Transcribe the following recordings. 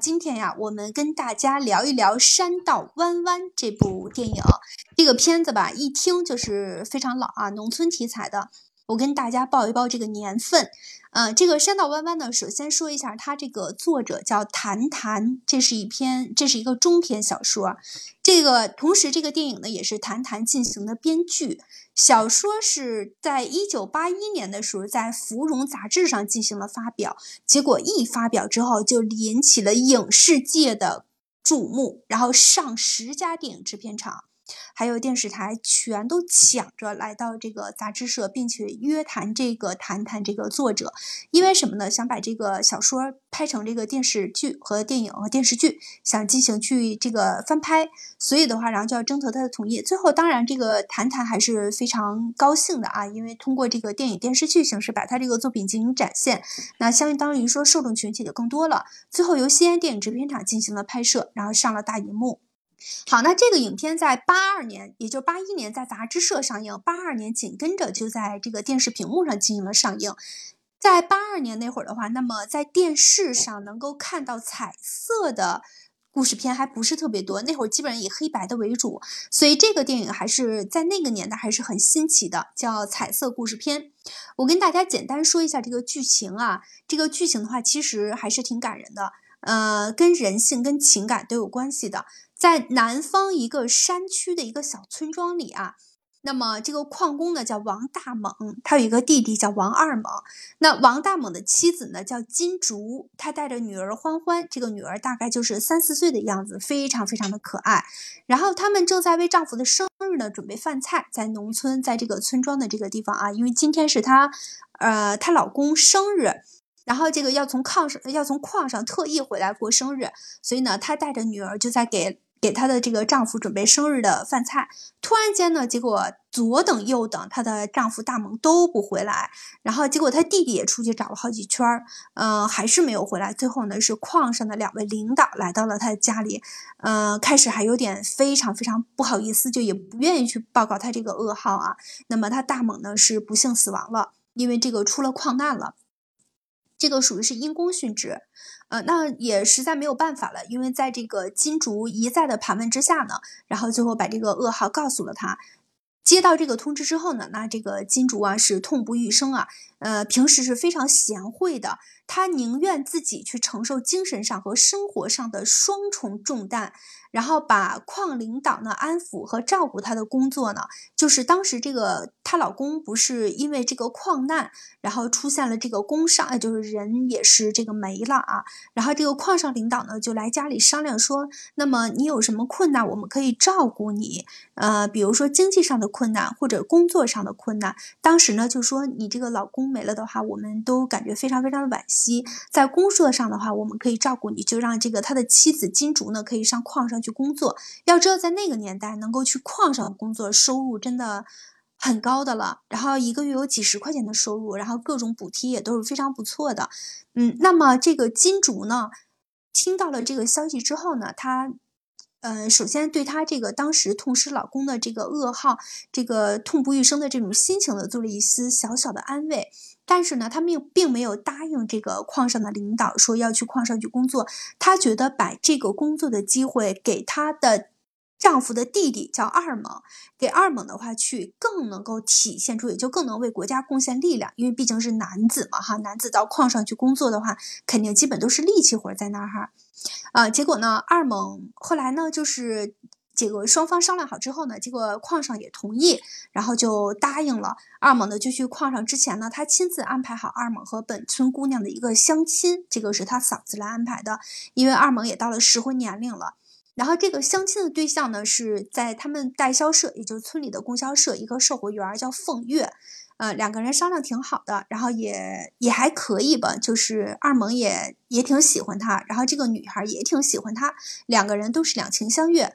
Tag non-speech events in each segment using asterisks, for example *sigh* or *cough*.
今天呀，我们跟大家聊一聊《山道弯弯》这部电影。这个片子吧，一听就是非常老啊，农村题材的。我跟大家报一报这个年份。呃，这个《山道弯弯》呢，首先说一下，它这个作者叫谭谭，这是一篇，这是一个中篇小说。这个同时，这个电影呢，也是谭谭进行的编剧。小说是在一九八一年的时候，在《芙蓉》杂志上进行了发表，结果一发表之后，就引起了影视界的注目，然后上十家电影制片厂。还有电视台全都抢着来到这个杂志社，并且约谈这个谈谈这个作者，因为什么呢？想把这个小说拍成这个电视剧和电影和电视剧，想进行去这个翻拍，所以的话，然后就要征得他的同意。最后，当然这个谈谈还是非常高兴的啊，因为通过这个电影电视剧形式把他这个作品进行展现，那相当于说受众群体就更多了。最后由西安电影制片厂进行了拍摄，然后上了大荧幕。好，那这个影片在八二年，也就是八一年在杂志社上映，八二年紧跟着就在这个电视屏幕上进行了上映。在八二年那会儿的话，那么在电视上能够看到彩色的故事片还不是特别多，那会儿基本上以黑白的为主，所以这个电影还是在那个年代还是很新奇的，叫彩色故事片。我跟大家简单说一下这个剧情啊，这个剧情的话其实还是挺感人的，呃，跟人性跟情感都有关系的。在南方一个山区的一个小村庄里啊，那么这个矿工呢叫王大猛，他有一个弟弟叫王二猛。那王大猛的妻子呢叫金竹，他带着女儿欢欢，这个女儿大概就是三四岁的样子，非常非常的可爱。然后他们正在为丈夫的生日呢准备饭菜，在农村，在这个村庄的这个地方啊，因为今天是她，呃，她老公生日，然后这个要从矿上要从矿上特意回来过生日，所以呢，她带着女儿就在给。给她的这个丈夫准备生日的饭菜，突然间呢，结果左等右等，她的丈夫大猛都不回来，然后结果她弟弟也出去找了好几圈儿，嗯，还是没有回来。最后呢，是矿上的两位领导来到了她的家里，嗯，开始还有点非常非常不好意思，就也不愿意去报告他这个噩耗啊。那么他大猛呢是不幸死亡了，因为这个出了矿难了，这个属于是因公殉职。呃，那也实在没有办法了，因为在这个金竹一再的盘问之下呢，然后最后把这个噩耗告诉了他。接到这个通知之后呢，那这个金竹啊是痛不欲生啊，呃，平时是非常贤惠的，他宁愿自己去承受精神上和生活上的双重重担。然后把矿领导呢安抚和照顾她的工作呢，就是当时这个她老公不是因为这个矿难，然后出现了这个工伤，就是人也是这个没了啊。然后这个矿上领导呢就来家里商量说，那么你有什么困难，我们可以照顾你。呃，比如说经济上的困难或者工作上的困难。当时呢就说你这个老公没了的话，我们都感觉非常非常的惋惜。在工作上的话，我们可以照顾你，就让这个他的妻子金竹呢可以上矿上。去工作，要知道在那个年代，能够去矿上工作，收入真的很高的了。然后一个月有几十块钱的收入，然后各种补贴也都是非常不错的。嗯，那么这个金竹呢，听到了这个消息之后呢，他，呃，首先对她这个当时痛失老公的这个噩耗，这个痛不欲生的这种心情呢，做了一丝小小的安慰。但是呢，她并并没有答应这个矿上的领导说要去矿上去工作。她觉得把这个工作的机会给她的丈夫的弟弟叫二猛，给二猛的话去更能够体现出，也就更能为国家贡献力量。因为毕竟是男子嘛，哈，男子到矿上去工作的话，肯定基本都是力气活在那儿哈。啊，结果呢，二猛后来呢，就是。这个双方商量好之后呢，结果矿上也同意，然后就答应了。二猛呢就去矿上之前呢，他亲自安排好二猛和本村姑娘的一个相亲，这个是他嫂子来安排的，因为二猛也到了适婚年龄了。然后这个相亲的对象呢是在他们代销社，也就是村里的供销社一个售货员叫凤月，呃，两个人商量挺好的，然后也也还可以吧，就是二猛也也挺喜欢他，然后这个女孩也挺喜欢他，两个人都是两情相悦。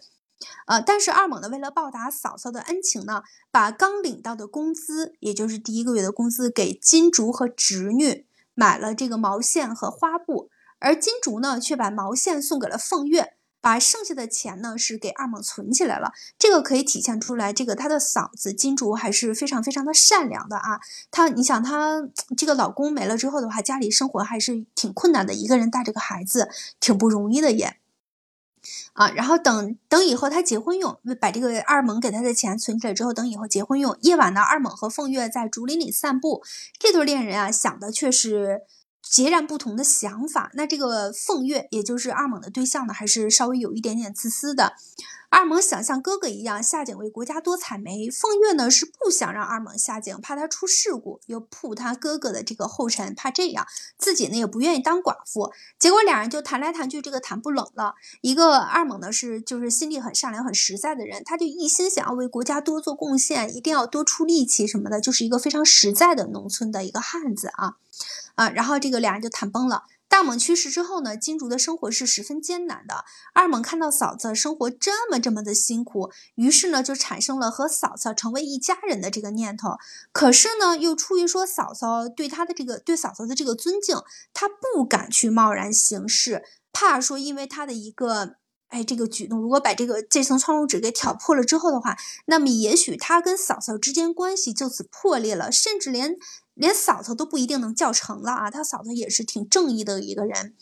呃，但是二猛呢，为了报答嫂嫂的恩情呢，把刚领到的工资，也就是第一个月的工资，给金竹和侄女买了这个毛线和花布，而金竹呢，却把毛线送给了凤月，把剩下的钱呢是给二猛存起来了。这个可以体现出来，这个他的嫂子金竹还是非常非常的善良的啊。她，你想她这个老公没了之后的话，家里生活还是挺困难的，一个人带着个孩子，挺不容易的也。啊，然后等等以后他结婚用，把这个二猛给他的钱存起来之后，等以后结婚用。夜晚呢，二猛和凤月在竹林里散步，这对恋人啊想的却是截然不同的想法。那这个凤月，也就是二猛的对象呢，还是稍微有一点点自私的。二猛想像哥哥一样下井为国家多采煤，凤月呢是不想让二猛下井，怕他出事故，又扑他哥哥的这个后尘，怕这样自己呢也不愿意当寡妇。结果俩人就谈来谈去，这个谈不拢了。一个二猛呢是就是心地很善良、很实在的人，他就一心想要为国家多做贡献，一定要多出力气什么的，就是一个非常实在的农村的一个汉子啊啊！然后这个俩人就谈崩了。大猛去世之后呢，金竹的生活是十分艰难的。二猛看到嫂子生活这么这么的辛苦，于是呢就产生了和嫂嫂成为一家人的这个念头。可是呢，又出于说嫂嫂对他的这个对嫂嫂的这个尊敬，他不敢去贸然行事，怕说因为他的一个哎这个举动，如果把这个这层窗户纸给挑破了之后的话，那么也许他跟嫂嫂之间关系就此破裂了，甚至连。连嫂嫂都不一定能叫成了啊！他嫂子也是挺正义的一个人，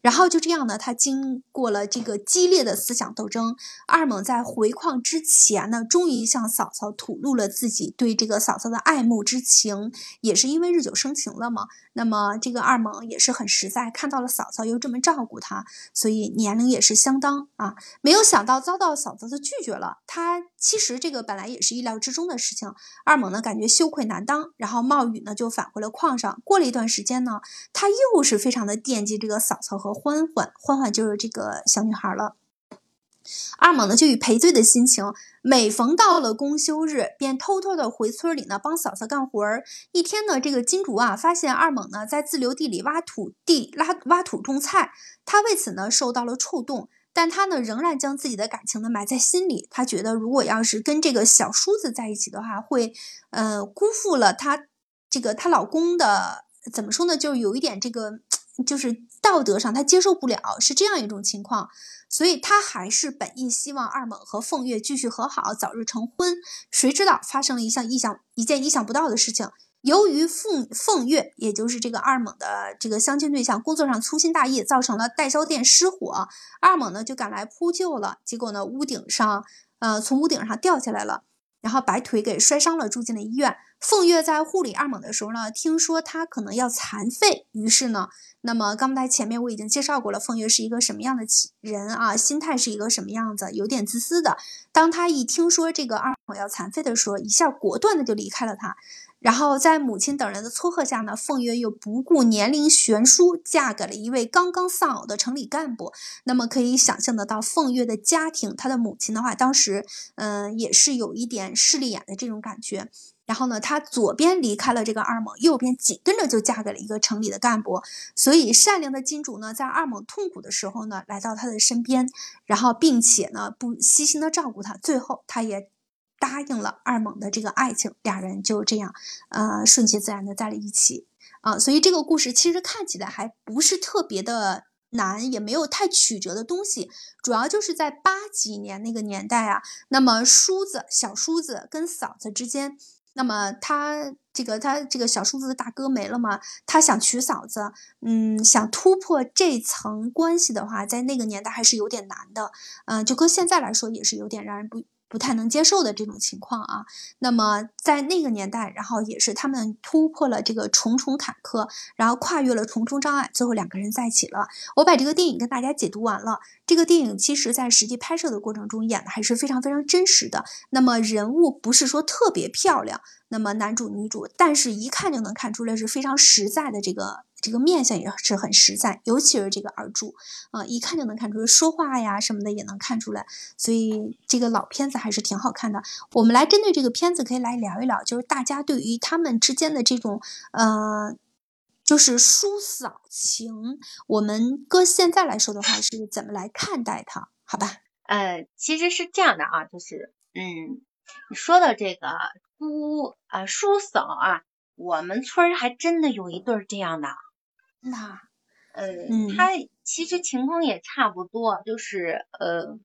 然后就这样呢，他经过了这个激烈的思想斗争，二猛在回矿之前呢，终于向嫂嫂吐露了自己对这个嫂嫂的爱慕之情，也是因为日久生情了嘛。那么这个二猛也是很实在，看到了嫂嫂又这么照顾他，所以年龄也是相当啊。没有想到遭到嫂子的拒绝了，他其实这个本来也是意料之中的事情。二猛呢，感觉羞愧难当，然后冒雨呢。就返回了矿上。过了一段时间呢，他又是非常的惦记这个嫂嫂和欢欢，欢欢就是这个小女孩了。二猛呢，就以赔罪的心情，每逢到了公休日，便偷偷的回村里呢帮嫂嫂干活儿。一天呢，这个金竹啊，发现二猛呢在自留地里挖土地、拉挖土种菜，他为此呢受到了触动，但他呢仍然将自己的感情呢埋在心里。他觉得，如果要是跟这个小叔子在一起的话，会呃辜负了他。这个她老公的怎么说呢？就有一点这个，就是道德上她接受不了，是这样一种情况，所以她还是本意希望二猛和凤月继续和好，早日成婚。谁知道发生了一项意想一件意想不到的事情。由于凤凤月，也就是这个二猛的这个相亲对象，工作上粗心大意，造成了代销店失火，二猛呢就赶来扑救了。结果呢，屋顶上，呃，从屋顶上掉下来了。然后把腿给摔伤了，住进了医院。凤月在护理二猛的时候呢，听说他可能要残废，于是呢，那么刚才前面我已经介绍过了，凤月是一个什么样的人啊？心态是一个什么样子？有点自私的。当他一听说这个二猛要残废的时候，一下果断的就离开了他。然后在母亲等人的撮合下呢，凤月又不顾年龄悬殊，嫁给了一位刚刚丧偶的城里干部。那么可以想象得到，凤月的家庭，她的母亲的话，当时嗯也是有一点势利眼的这种感觉。然后呢，她左边离开了这个二猛，右边紧跟着就嫁给了一个城里的干部。所以善良的金主呢，在二猛痛苦的时候呢，来到他的身边，然后并且呢不悉心的照顾他，最后他也。答应了二猛的这个爱情，俩人就这样，呃，顺其自然的在了一起啊。所以这个故事其实看起来还不是特别的难，也没有太曲折的东西。主要就是在八几年那个年代啊，那么叔子小叔子跟嫂子之间，那么他这个他这个小叔子的大哥没了嘛，他想娶嫂子，嗯，想突破这层关系的话，在那个年代还是有点难的，嗯，就搁现在来说也是有点让人不。不太能接受的这种情况啊，那么在那个年代，然后也是他们突破了这个重重坎坷，然后跨越了重重障碍，最后两个人在一起了。我把这个电影跟大家解读完了。这个电影其实在实际拍摄的过程中演的还是非常非常真实的。那么人物不是说特别漂亮，那么男主女主，但是一看就能看出来是非常实在的这个。这个面相也是很实在，尤其是这个耳柱啊，一看就能看出来，说话呀什么的也能看出来，所以这个老片子还是挺好看的。我们来针对这个片子可以来聊一聊，就是大家对于他们之间的这种呃，就是叔嫂情，我们搁现在来说的话是怎么来看待它？好吧？呃，其实是这样的啊，就是嗯，你说的这个姑啊叔嫂啊，我们村儿还真的有一对儿这样的。那，呃，他其实情况也差不多，就是呃，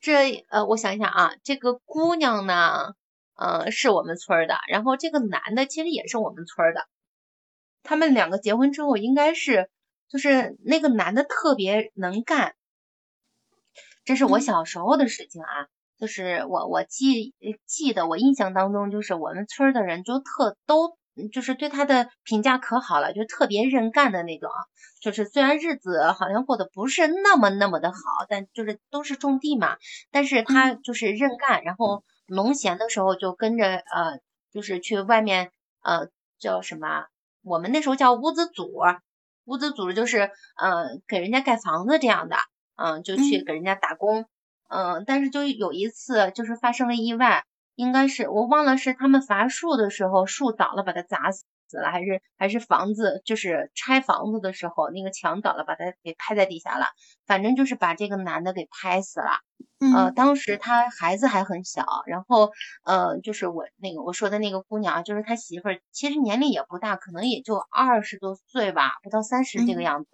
这呃，我想一想啊，这个姑娘呢，呃，是我们村的，然后这个男的其实也是我们村的，他们两个结婚之后，应该是就是那个男的特别能干，这是我小时候的事情啊。就是我我记记得我印象当中，就是我们村的人就特都就是对他的评价可好了，就特别认干的那种。就是虽然日子好像过得不是那么那么的好，但就是都是种地嘛，但是他就是认干，然后农闲的时候就跟着呃，就是去外面呃叫什么，我们那时候叫屋子组，屋子组就是呃给人家盖房子这样的，嗯，就去给人家打工。嗯，但是就有一次，就是发生了意外，应该是我忘了是他们伐树的时候树倒了把他砸死了，还是还是房子就是拆房子的时候那个墙倒了把他给拍在地下了，反正就是把这个男的给拍死了。呃，当时他孩子还很小，然后呃就是我那个我说的那个姑娘，就是他媳妇儿，其实年龄也不大，可能也就二十多岁吧，不到三十这个样子。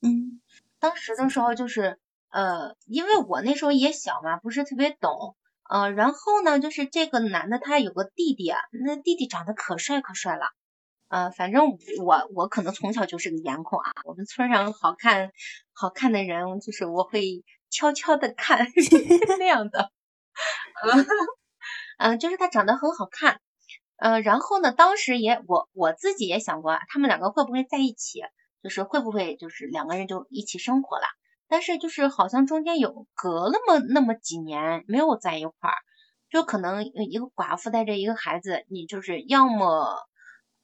嗯，当时的时候就是。呃，因为我那时候也小嘛，不是特别懂，呃，然后呢，就是这个男的他有个弟弟啊，那弟弟长得可帅可帅了，呃，反正我我可能从小就是个颜控啊，我们村上好看好看的人，就是我会悄悄的看 *laughs* 那样的，嗯，就是他长得很好看，呃，然后呢，当时也我我自己也想过，他们两个会不会在一起，就是会不会就是两个人就一起生活了。但是就是好像中间有隔那么那么几年没有在一块儿，就可能一个寡妇带着一个孩子，你就是要么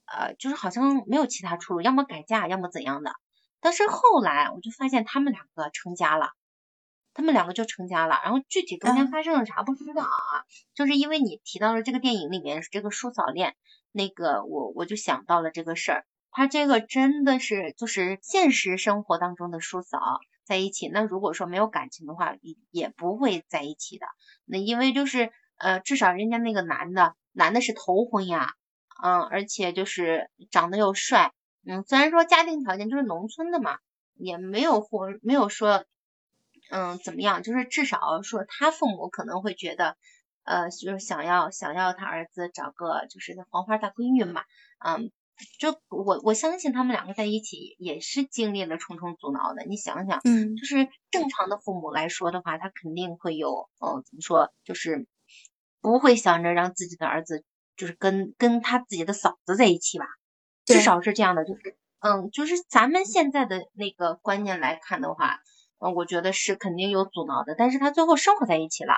呃就是好像没有其他出路，要么改嫁，要么怎样的。但是后来我就发现他们两个成家了，他们两个就成家了。然后具体中间发生了啥不知道啊，就是因为你提到了这个电影里面这个叔嫂恋，那个我我就想到了这个事儿，他这个真的是就是现实生活当中的叔嫂。在一起，那如果说没有感情的话，也也不会在一起的。那因为就是呃，至少人家那个男的，男的是头婚呀，嗯，而且就是长得又帅，嗯，虽然说家庭条件就是农村的嘛，也没有或没有说，嗯，怎么样，就是至少说他父母可能会觉得，呃，就是想要想要他儿子找个就是黄花大闺女嘛，嗯。就我我相信他们两个在一起也是经历了重重阻挠的。你想想，嗯，就是正常的父母来说的话，他肯定会有，嗯，怎么说，就是不会想着让自己的儿子就是跟跟他自己的嫂子在一起吧，至少是这样的。就是，嗯，就是咱们现在的那个观念来看的话，嗯，我觉得是肯定有阻挠的。但是他最后生活在一起了，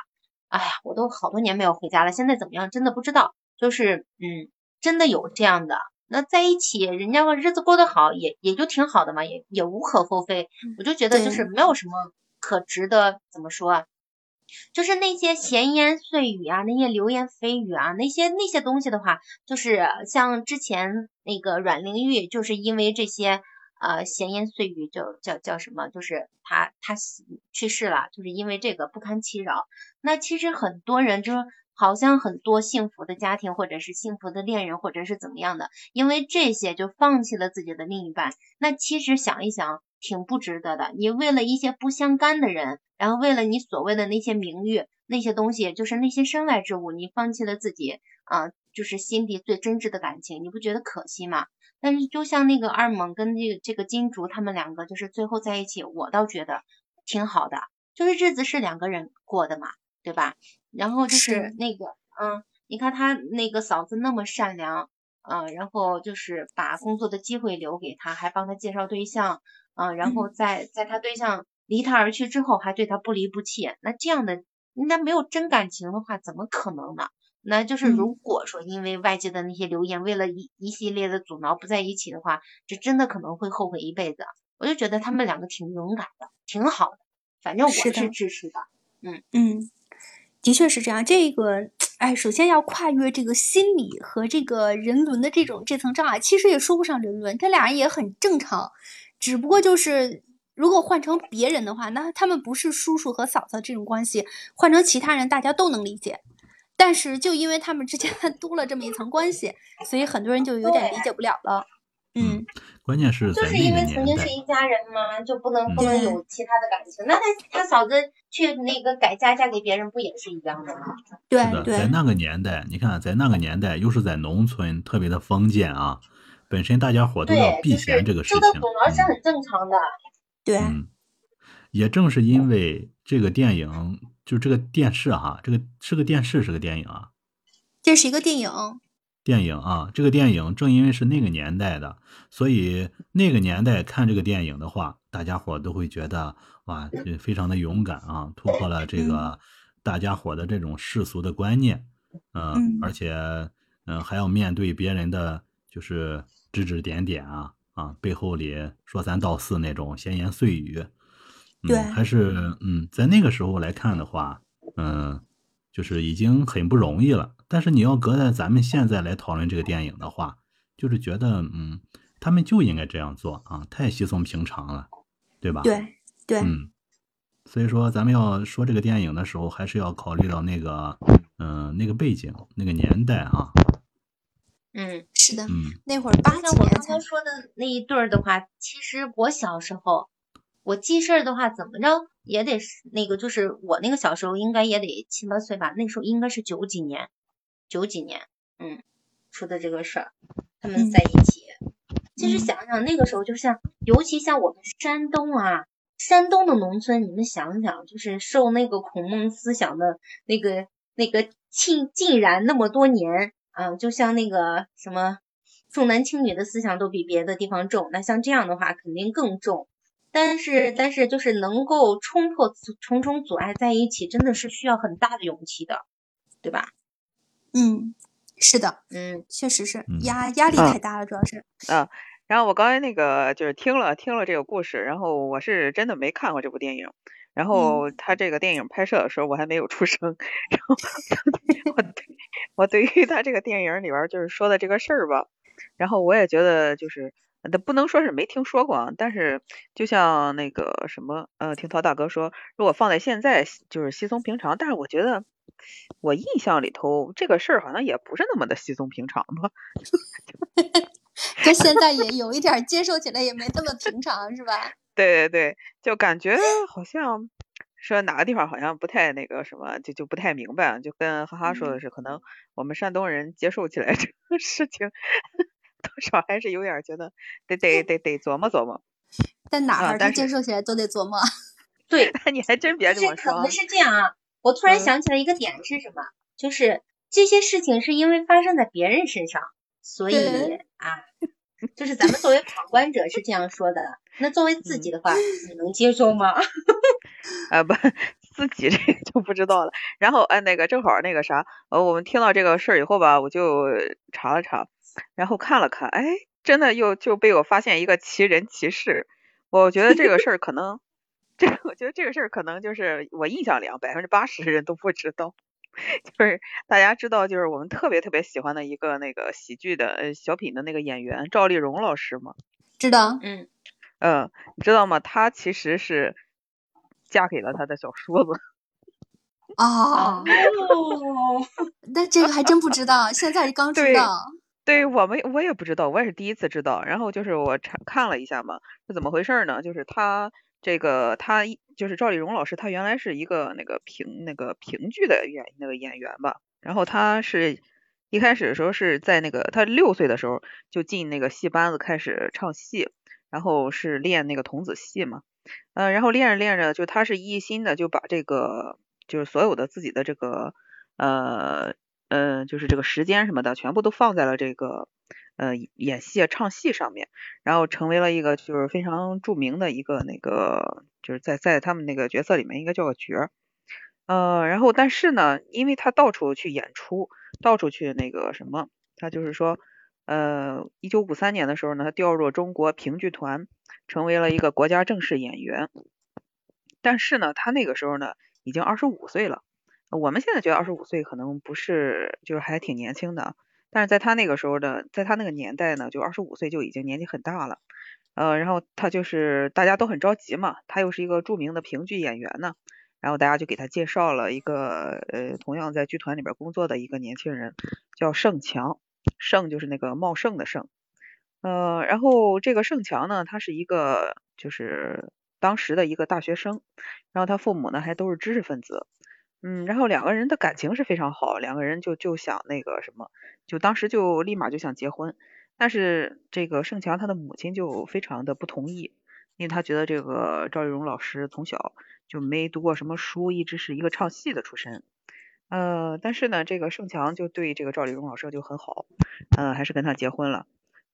哎呀，我都好多年没有回家了，现在怎么样，真的不知道。就是，嗯，真的有这样的。那在一起，人家日子过得好，也也就挺好的嘛，也也无可厚非。我就觉得就是没有什么可值得怎么说啊，就是那些闲言碎语啊，那些流言蜚语啊，那些那些东西的话，就是像之前那个阮玲玉，就是因为这些呃闲言碎语，就叫叫什么，就是他他去世了，就是因为这个不堪其扰。那其实很多人就。好像很多幸福的家庭，或者是幸福的恋人，或者是怎么样的，因为这些就放弃了自己的另一半。那其实想一想，挺不值得的。你为了一些不相干的人，然后为了你所谓的那些名誉，那些东西，就是那些身外之物，你放弃了自己啊，就是心底最真挚的感情，你不觉得可惜吗？但是就像那个二猛跟这个这个金竹他们两个，就是最后在一起，我倒觉得挺好的，就是日子是两个人过的嘛，对吧？然后就是那个，嗯，你看他那个嫂子那么善良，嗯，然后就是把工作的机会留给他，还帮他介绍对象，嗯，然后在在他对象离他而去之后，还对他不离不弃，那这样的，那没有真感情的话，怎么可能呢？那就是如果说因为外界的那些流言，为了一一系列的阻挠不在一起的话，这真的可能会后悔一辈子。我就觉得他们两个挺勇敢的，挺好的，反正我是支持的，嗯嗯。的确是这样，这个，哎，首先要跨越这个心理和这个人伦的这种这层障碍，其实也说不上人伦，这俩人也很正常，只不过就是如果换成别人的话，那他们不是叔叔和嫂嫂这种关系，换成其他人大家都能理解，但是就因为他们之间 *laughs* 多了这么一层关系，所以很多人就有点理解不了了。嗯，关键是就是因为曾经是一家人嘛，就不能不能有其他的感情。那他他嫂子去那个改嫁嫁给别人，不也是一样的吗？对对，在那个年代，你看，在那个年代，又是在农村，特别的封建啊，本身大家伙都要避嫌这个事情，受到阻挠是很正常的。对，嗯，也正是因为这个电影，就这个电视哈，这个是个电视，是个电影啊，这是一个电影。电影啊，这个电影正因为是那个年代的，所以那个年代看这个电影的话，大家伙都会觉得哇，非常的勇敢啊，突破了这个大家伙的这种世俗的观念，嗯，而且嗯还要面对别人的就是指指点点啊啊，背后里说三道四那种闲言碎语，对，还是嗯，在那个时候来看的话，嗯，就是已经很不容易了。但是你要搁在咱们现在来讨论这个电影的话，就是觉得，嗯，他们就应该这样做啊，太稀松平常了，对吧？对对，嗯，所以说咱们要说这个电影的时候，还是要考虑到那个，嗯，那个背景、那个年代啊。嗯，是的，嗯，那会儿八几年才说的那一对儿的话，其实我小时候，我记事儿的话，怎么着也得是那个，就是我那个小时候应该也得七八岁吧，那时候应该是九几年。九几年，嗯，出的这个事儿，他们在一起。其实想想那个时候，就像，尤其像我们山东啊，山东的农村，你们想想，就是受那个孔孟思想的那个那个浸浸染那么多年啊，就像那个什么重男轻女的思想都比别的地方重，那像这样的话肯定更重。但是但是就是能够冲破重重阻碍在一起，真的是需要很大的勇气的，对吧？嗯，是的，嗯，确实是压压力太大了，主要是。啊，然后我刚才那个就是听了听了这个故事，然后我是真的没看过这部电影，然后他这个电影拍摄的时候我还没有出生，然后 *laughs* 我对我对于他这个电影里边就是说的这个事儿吧，然后我也觉得就是他不能说是没听说过，但是就像那个什么呃，听陶大哥说，如果放在现在就是稀松平常，但是我觉得。我印象里头，这个事儿好像也不是那么的稀松平常吧？*laughs* 跟现在也有一点接受起来也没那么平常，是吧？*laughs* 对对对，就感觉好像说哪个地方好像不太那个什么，就就不太明白。就跟哈哈说的是，可能我们山东人接受起来这个事情，*laughs* 多少还是有点觉得得得得得琢磨琢磨。在哪儿他接受起来都得琢磨。对，你还真别这么说。可能是这样啊。我突然想起来一个点是什么？就是这些事情是因为发生在别人身上，所以啊，就是咱们作为 *laughs* 旁观者是这样说的。那作为自己的话，你能接受吗？啊 *laughs* 不，自己这个就不知道了。然后哎，那个正好那个啥，呃，我们听到这个事儿以后吧，我就查了查，然后看了看，哎，真的又就被我发现一个奇人奇事。我觉得这个事儿可能。这我觉得这个事儿可能就是我印象里啊，百分之八十的人都不知道，*laughs* 就是大家知道，就是我们特别特别喜欢的一个那个喜剧的呃小品的那个演员赵丽蓉老师吗？知道，嗯嗯，你知道吗？她其实是嫁给了他的小叔子。*laughs* 哦，*laughs* 那这个还真不知道，现在刚知道。对我们我也不知道，我也是第一次知道。然后就是我查看了一下嘛，是怎么回事呢？就是他。这个他就是赵丽蓉老师，他原来是一个那个评那个评剧的演那个演员吧。然后他是一开始的时候是在那个他六岁的时候就进那个戏班子开始唱戏，然后是练那个童子戏嘛。呃，然后练着练着，就他是一心的就把这个就是所有的自己的这个呃呃就是这个时间什么的全部都放在了这个。呃，演戏、唱戏上面，然后成为了一个就是非常著名的一个那个，就是在在他们那个角色里面应该叫个角儿。呃，然后但是呢，因为他到处去演出，到处去那个什么，他就是说，呃，一九五三年的时候呢，他调入中国评剧团，成为了一个国家正式演员。但是呢，他那个时候呢，已经二十五岁了。我们现在觉得二十五岁可能不是，就是还挺年轻的。但是在他那个时候的，在他那个年代呢，就二十五岁就已经年纪很大了，呃，然后他就是大家都很着急嘛，他又是一个著名的评剧演员呢，然后大家就给他介绍了一个呃，同样在剧团里边工作的一个年轻人，叫盛强，盛就是那个茂盛的盛，呃，然后这个盛强呢，他是一个就是当时的一个大学生，然后他父母呢还都是知识分子，嗯，然后两个人的感情是非常好，两个人就就想那个什么，就当时就立马就想结婚，但是这个盛强他的母亲就非常的不同意，因为他觉得这个赵丽蓉老师从小就没读过什么书，一直是一个唱戏的出身。呃，但是呢，这个盛强就对这个赵丽蓉老师就很好，嗯，还是跟他结婚了。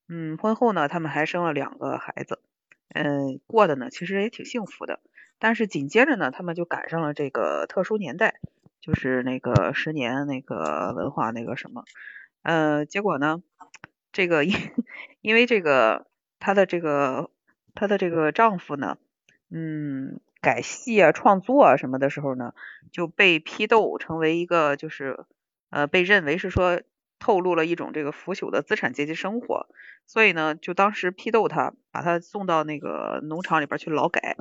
嗯，婚后呢，他们还生了两个孩子，嗯，过的呢其实也挺幸福的。但是紧接着呢，他们就赶上了这个特殊年代，就是那个十年那个文化那个什么，呃，结果呢，这个因因为这个她的这个她的这个丈夫呢，嗯。改戏啊、创作啊什么的时候呢，就被批斗，成为一个就是呃被认为是说透露了一种这个腐朽的资产阶级生活，所以呢，就当时批斗她，把她送到那个农场里边去劳改。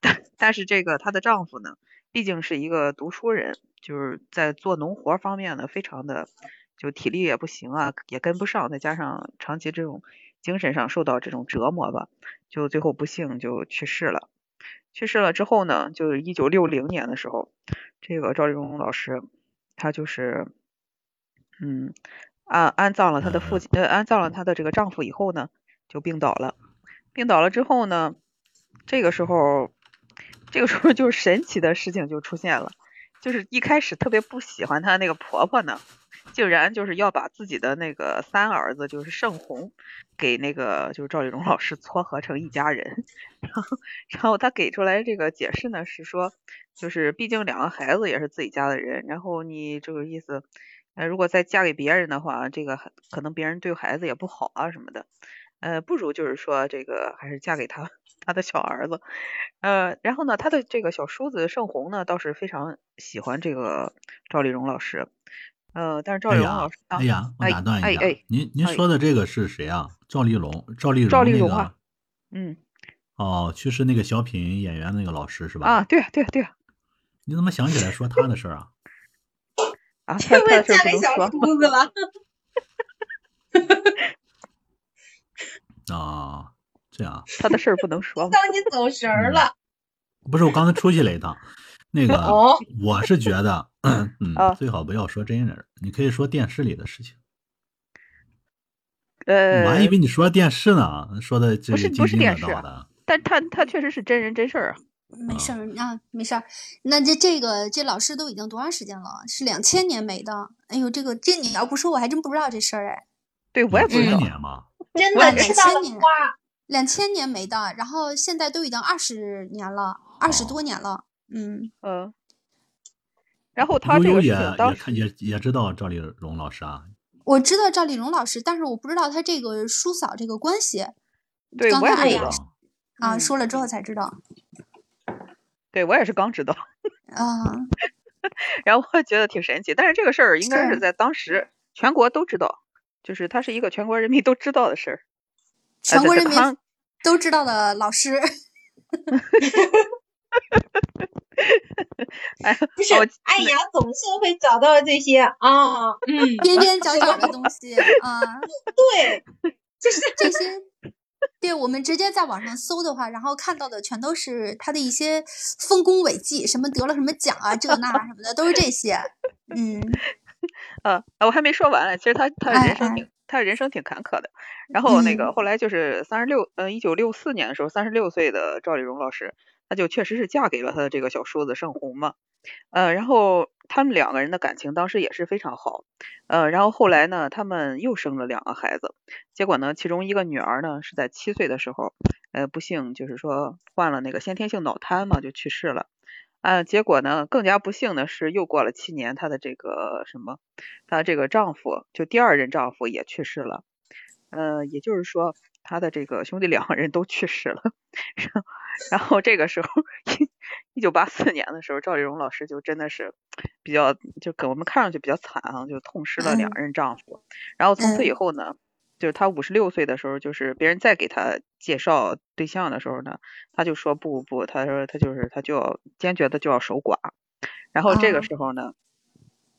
但但是这个她的丈夫呢，毕竟是一个读书人，就是在做农活方面呢，非常的就体力也不行啊，也跟不上，再加上长期这种精神上受到这种折磨吧，就最后不幸就去世了。去世了之后呢，就是一九六零年的时候，这个赵丽蓉老师，她就是，嗯，安安葬了她的父亲，呃，安葬了她的这个丈夫以后呢，就病倒了。病倒了之后呢，这个时候，这个时候就神奇的事情就出现了，就是一开始特别不喜欢她那个婆婆呢。竟然就是要把自己的那个三儿子，就是盛红，给那个就是赵丽蓉老师撮合成一家人，然后然后她给出来这个解释呢是说，就是毕竟两个孩子也是自己家的人，然后你这个意思，呃，如果再嫁给别人的话，这个可能别人对孩子也不好啊什么的，呃，不如就是说这个还是嫁给他他的小儿子，呃，然后呢，他的这个小叔子盛红呢倒是非常喜欢这个赵丽蓉老师。呃，但是赵丽蓉老师，哎呀，我打断一下，您您说的这个是谁啊？赵丽蓉，赵丽蓉，赵丽蓉啊，嗯，哦，去世那个小品演员那个老师是吧？啊，对对对。你怎么想起来说他的事儿啊？*laughs* 啊，因为嫁给小叔子了。*laughs* 啊，这样。他的事儿不能说。当你走神儿了。不是，我刚才出去了一趟。*laughs* 那个，我是觉得，*laughs* 嗯，最好不要说真人，你可以说电视里的事情。呃，我还以为你说电视呢，说的这是不是电视的。但他他确实是真人真事儿啊。没事儿啊，没事儿。那这这个这老师都已经多长时间了？是两千年没的。哎呦，这个这你要不说，我还真不知道这事儿哎。对，我也不知道。年吗？真的，两千年，两千年没的。然后现在都已经二十年了，二十多年了。嗯嗯，然后他这个也也也也知道赵丽蓉老师啊，我知道赵丽蓉老师，但是我不知道他这个叔嫂这个关系。对，我也知道啊，说了之后才知道。对我也是刚知道 *laughs* 啊，*laughs* 然后我觉得挺神奇，但是这个事儿应该是在当时全国都知道，就是他是一个全国人民都知道的事儿，全国人民都知道的老师。哎，不是，哎呀，总是会找到这些啊，嗯，*laughs* 边边角角的东西啊，*laughs* 对，就是这些，对我们直接在网上搜的话，然后看到的全都是他的一些丰功伟绩，什么得了什么奖啊，这那什么的，都是这些，嗯，呃，我还没说完呢，其实他他人生挺他人生挺坎坷的，然后那个后来就是三十六，呃，一九六四年的时候，三十六岁的赵丽蓉老师。她就确实是嫁给了他的这个小叔子盛红嘛，呃，然后他们两个人的感情当时也是非常好，呃，然后后来呢，他们又生了两个孩子，结果呢，其中一个女儿呢是在七岁的时候，呃，不幸就是说患了那个先天性脑瘫嘛，就去世了，啊，结果呢，更加不幸的是又过了七年，她的这个什么，她这个丈夫就第二任丈夫也去世了，呃，也就是说。她的这个兄弟两个人都去世了，*laughs* 然后这个时候，一一九八四年的时候，赵丽蓉老师就真的是比较，就给我们看上去比较惨啊，就痛失了两任丈夫。然后从此以后呢，就是他五十六岁的时候，就是别人再给他介绍对象的时候呢，他就说不不，他说他就是他就要坚决的就要守寡。然后这个时候呢，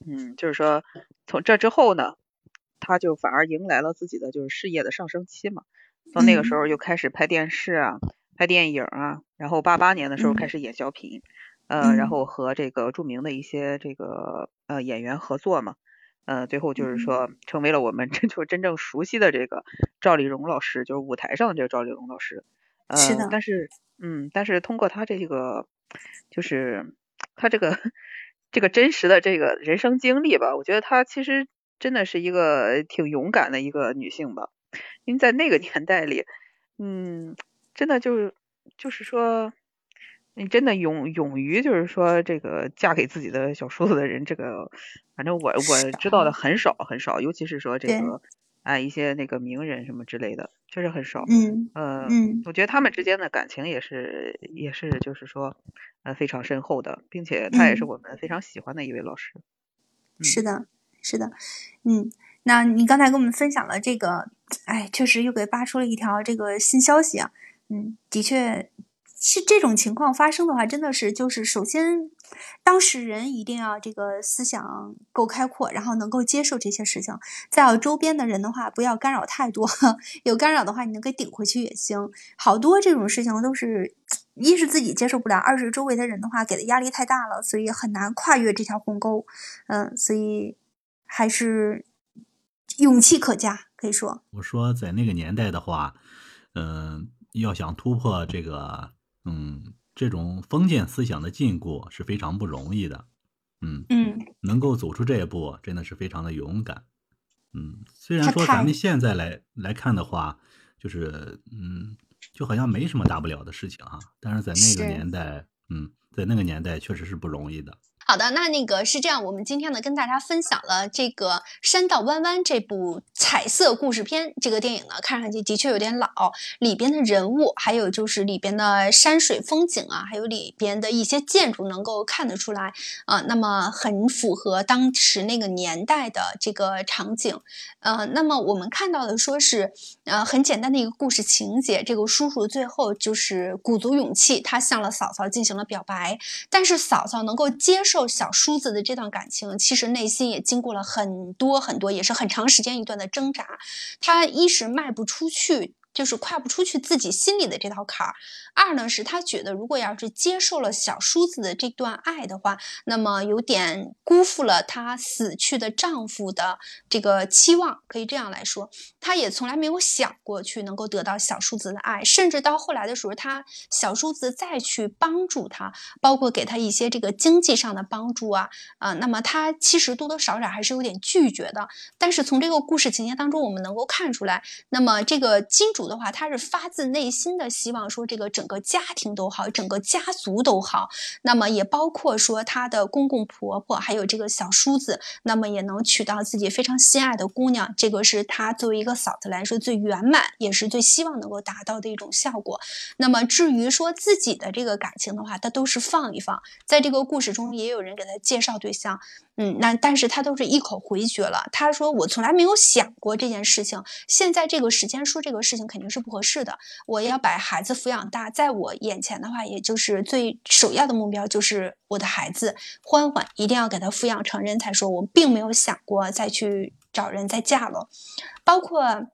嗯，就是说从这之后呢。他就反而迎来了自己的就是事业的上升期嘛。从那个时候又开始拍电视啊，拍电影啊，然后八八年的时候开始演小品，呃，然后和这个著名的一些这个呃演员合作嘛，呃，最后就是说成为了我们这 *laughs* 就真正熟悉的这个赵丽蓉老师，就是舞台上的这个赵丽蓉老师。呃，是的。但是，嗯，但是通过她这个，就是她这个这个真实的这个人生经历吧，我觉得她其实真的是一个挺勇敢的一个女性吧。因为在那个年代里，嗯，真的就是就是说，你真的勇勇于就是说这个嫁给自己的小叔子的人，这个反正我我知道的很少很少，尤其是说这个哎一些那个名人什么之类的，确实很少。嗯呃嗯，我觉得他们之间的感情也是也是就是说呃非常深厚的，并且他也是我们非常喜欢的一位老师。是的，是的，嗯。那你刚才跟我们分享了这个，哎，确实又给扒出了一条这个新消息啊。嗯，的确，是这种情况发生的话，真的是就是首先，当事人一定要这个思想够开阔，然后能够接受这些事情。再有周边的人的话，不要干扰太多，*laughs* 有干扰的话，你能给顶回去也行。好多这种事情都是，一是自己接受不了，二是周围的人的话给的压力太大了，所以很难跨越这条鸿沟。嗯，所以还是。勇气可嘉，可以说。我说，在那个年代的话，嗯，要想突破这个，嗯，这种封建思想的禁锢是非常不容易的。嗯嗯，能够走出这一步，真的是非常的勇敢。嗯，虽然说咱们现在来来看的话，就是嗯，就好像没什么大不了的事情啊，但是在那个年代，嗯，在那个年代确实是不容易的。好的，那那个是这样，我们今天呢跟大家分享了这个《山道弯弯》这部彩色故事片。这个电影呢，看上去的确有点老，里边的人物，还有就是里边的山水风景啊，还有里边的一些建筑，能够看得出来啊，那么很符合当时那个年代的这个场景。呃，那么我们看到的说是，呃，很简单的一个故事情节，这个叔叔最后就是鼓足勇气，他向了嫂嫂进行了表白，但是嫂嫂能够接受。小叔子的这段感情，其实内心也经过了很多很多，也是很长时间一段的挣扎。他一时迈不出去。就是跨不出去自己心里的这道坎儿。二呢，是他觉得如果要是接受了小叔子的这段爱的话，那么有点辜负了她死去的丈夫的这个期望，可以这样来说。她也从来没有想过去能够得到小叔子的爱，甚至到后来的时候，他小叔子再去帮助他，包括给他一些这个经济上的帮助啊啊，那么他其实多多少少还是有点拒绝的。但是从这个故事情节当中，我们能够看出来，那么这个金主。的话，他是发自内心的希望说，这个整个家庭都好，整个家族都好。那么也包括说他的公公婆婆，还有这个小叔子，那么也能娶到自己非常心爱的姑娘。这个是他作为一个嫂子来说最圆满，也是最希望能够达到的一种效果。那么至于说自己的这个感情的话，他都是放一放。在这个故事中，也有人给他介绍对象。嗯，那但是他都是一口回绝了。他说：“我从来没有想过这件事情，现在这个时间说这个事情肯定是不合适的。我要把孩子抚养大，在我眼前的话，也就是最首要的目标就是我的孩子欢欢，一定要给他抚养成人才说。我并没有想过再去找人再嫁了，包括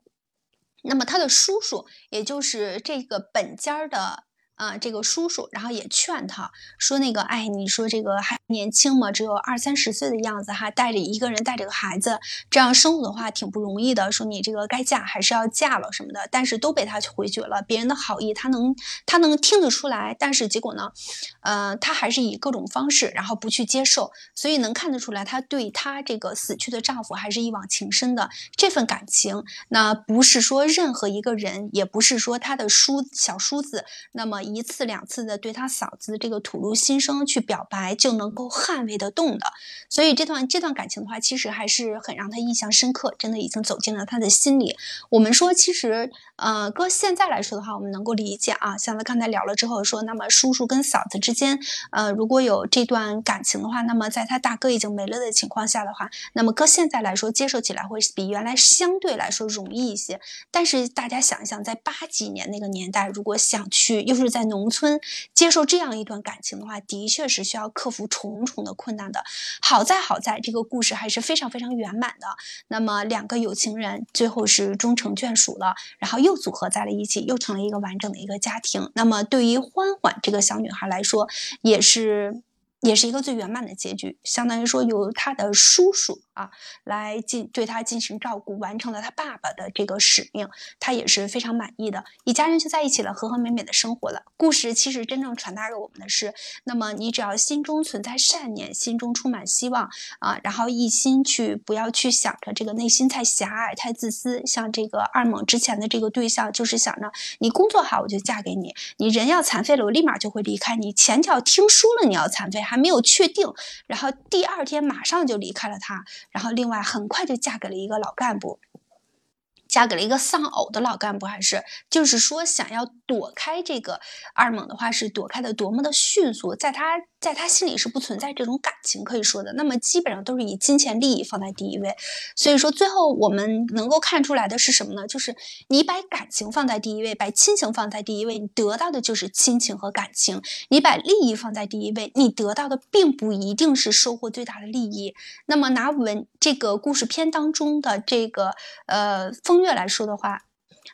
那么他的叔叔，也就是这个本家的。”啊，这个叔叔，然后也劝他说：“那个，哎，你说这个还年轻嘛，只有二三十岁的样子，哈，带着一个人带着个孩子，这样生活的话挺不容易的。说你这个该嫁还是要嫁了什么的，但是都被他回绝了。别人的好意他能他能听得出来，但是结果呢，呃，他还是以各种方式，然后不去接受。所以能看得出来，他对他这个死去的丈夫还是一往情深的这份感情。那不是说任何一个人，也不是说他的叔小叔子，那么。一次两次的对他嫂子的这个吐露心声去表白就能够捍卫得动的，所以这段这段感情的话，其实还是很让他印象深刻，真的已经走进了他的心里。我们说，其实呃，搁现在来说的话，我们能够理解啊。像他刚才聊了之后说，那么叔叔跟嫂子之间，呃，如果有这段感情的话，那么在他大哥已经没了的情况下的话，那么搁现在来说，接受起来会比原来相对来说容易一些。但是大家想一想，在八几年那个年代，如果想去，又是在农村接受这样一段感情的话，的确是需要克服重重的困难的。好在好在这个故事还是非常非常圆满的。那么两个有情人最后是终成眷属了，然后又组合在了一起，又成了一个完整的一个家庭。那么对于欢欢这个小女孩来说，也是。也是一个最圆满的结局，相当于说由他的叔叔啊来进对他进行照顾，完成了他爸爸的这个使命，他也是非常满意的，一家人就在一起了，和和美美的生活了。故事其实真正传达给我们的是，那么你只要心中存在善念，心中充满希望啊，然后一心去不要去想着这个内心太狭隘、太自私。像这个二猛之前的这个对象，就是想着你工作好我就嫁给你，你人要残废了我立马就会离开你，前脚听说了你要残废还。没有确定，然后第二天马上就离开了他，然后另外很快就嫁给了一个老干部。嫁给了一个丧偶的老干部，还是就是说想要躲开这个二猛的话，是躲开的多么的迅速，在他在他心里是不存在这种感情可以说的，那么基本上都是以金钱利益放在第一位。所以说最后我们能够看出来的是什么呢？就是你把感情放在第一位，把亲情放在第一位，你得到的就是亲情和感情；你把利益放在第一位，你得到的并不一定是收获最大的利益。那么拿文这个故事片当中的这个呃风。月来说的话，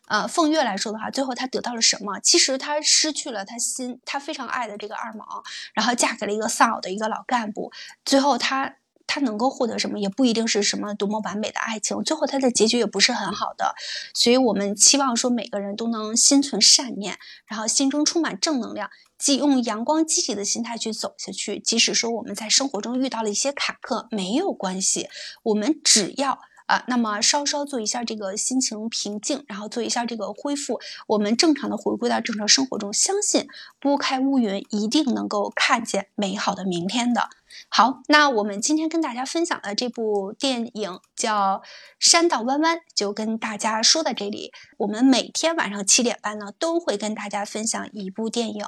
呃，凤月来说的话，最后她得到了什么？其实她失去了她心，她非常爱的这个二毛，然后嫁给了一个丧偶的一个老干部。最后她她能够获得什么，也不一定是什么多么完美的爱情。最后她的结局也不是很好的。所以我们期望说每个人都能心存善念，然后心中充满正能量，即用阳光积极的心态去走下去。即使说我们在生活中遇到了一些坎坷，没有关系，我们只要。啊，那么稍稍做一下这个心情平静，然后做一下这个恢复，我们正常的回归到正常生活中，相信拨开乌云，一定能够看见美好的明天的。好，那我们今天跟大家分享的这部电影叫《山道弯弯》，就跟大家说到这里。我们每天晚上七点半呢，都会跟大家分享一部电影，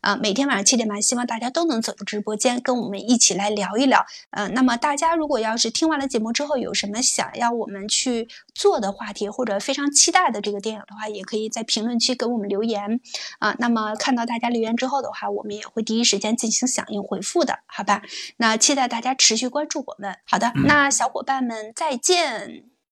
啊，每天晚上七点半，希望大家都能走入直播间，跟我们一起来聊一聊。嗯，那么大家如果要是听完了节目之后，有什么想要我们去做的话题，或者非常期待的这个电影的话，也可以在评论区给我们留言。啊，那么看到大家留言之后的话，我们也会第一时间进行响应回复的，好吧？那期待大家持续关注我们。好的，那小伙伴们再见。